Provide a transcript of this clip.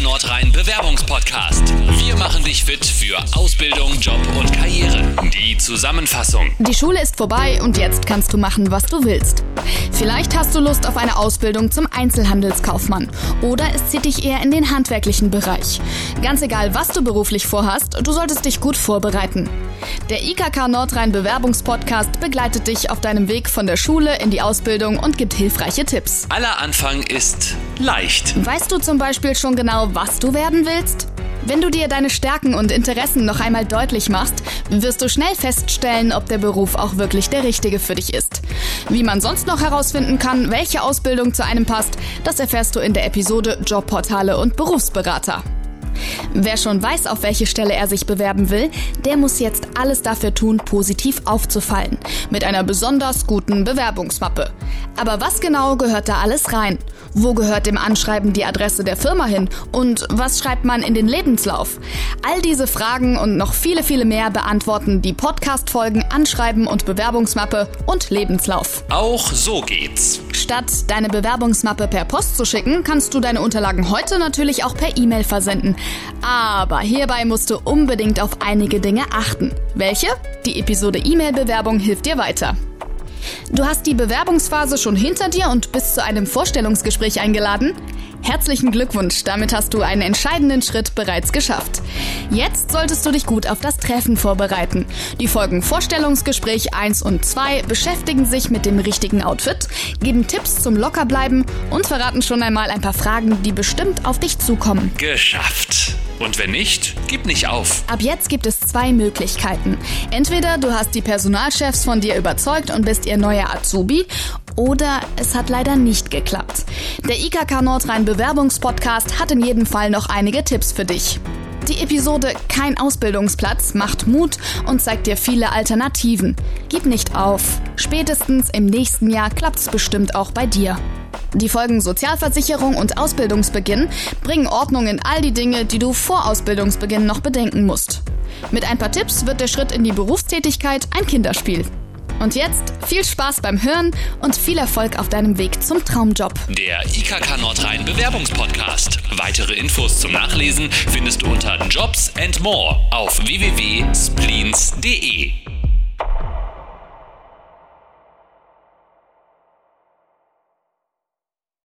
Nordrhein Bewerbungspodcast. Wir machen dich fit für Ausbildung, Job und Karriere. Die Zusammenfassung. Die Schule ist vorbei und jetzt kannst du machen, was du willst. Vielleicht hast du Lust auf eine Ausbildung zum Einzelhandelskaufmann oder es zieht dich eher in den handwerklichen Bereich. Ganz egal, was du beruflich vorhast, du solltest dich gut vorbereiten. Der IKK Nordrhein Bewerbungspodcast begleitet dich auf deinem Weg von der Schule in die Ausbildung und gibt hilfreiche Tipps. Aller Anfang ist leicht. Weißt du zum Beispiel schon genau, was du werden willst? Wenn du dir deine Stärken und Interessen noch einmal deutlich machst, wirst du schnell feststellen, ob der Beruf auch wirklich der richtige für dich ist. Wie man sonst noch herausfinden kann, welche Ausbildung zu einem passt, das erfährst du in der Episode Jobportale und Berufsberater. Wer schon weiß, auf welche Stelle er sich bewerben will, der muss jetzt alles dafür tun, positiv aufzufallen. Mit einer besonders guten Bewerbungsmappe. Aber was genau gehört da alles rein? Wo gehört dem Anschreiben die Adresse der Firma hin? Und was schreibt man in den Lebenslauf? All diese Fragen und noch viele, viele mehr beantworten die Podcast-Folgen Anschreiben und Bewerbungsmappe und Lebenslauf. Auch so geht's. Statt deine Bewerbungsmappe per Post zu schicken, kannst du deine Unterlagen heute natürlich auch per E-Mail versenden. Aber hierbei musst du unbedingt auf einige Dinge achten. Welche? Die Episode E-Mail-Bewerbung hilft dir weiter. Du hast die Bewerbungsphase schon hinter dir und bist zu einem Vorstellungsgespräch eingeladen? Herzlichen Glückwunsch, damit hast du einen entscheidenden Schritt bereits geschafft. Jetzt solltest du dich gut auf das Treffen vorbereiten. Die Folgen Vorstellungsgespräch 1 und 2 beschäftigen sich mit dem richtigen Outfit, geben Tipps zum Lockerbleiben und verraten schon einmal ein paar Fragen, die bestimmt auf dich zukommen. Geschafft. Und wenn nicht, gib nicht auf. Ab jetzt gibt es zwei Möglichkeiten. Entweder du hast die Personalchefs von dir überzeugt und bist ihr neuer Azubi, oder es hat leider nicht geklappt. Der IKK Nordrhein Bewerbungspodcast hat in jedem Fall noch einige Tipps für dich. Die Episode Kein Ausbildungsplatz macht Mut und zeigt dir viele Alternativen. Gib nicht auf. Spätestens im nächsten Jahr klappt's bestimmt auch bei dir. Die Folgen Sozialversicherung und Ausbildungsbeginn bringen Ordnung in all die Dinge, die du vor Ausbildungsbeginn noch bedenken musst. Mit ein paar Tipps wird der Schritt in die Berufstätigkeit ein Kinderspiel. Und jetzt viel Spaß beim Hören und viel Erfolg auf deinem Weg zum Traumjob. Der IKK Nordrhein Bewerbungspodcast. Weitere Infos zum Nachlesen findest du unter Jobs and More auf www.spleens.de.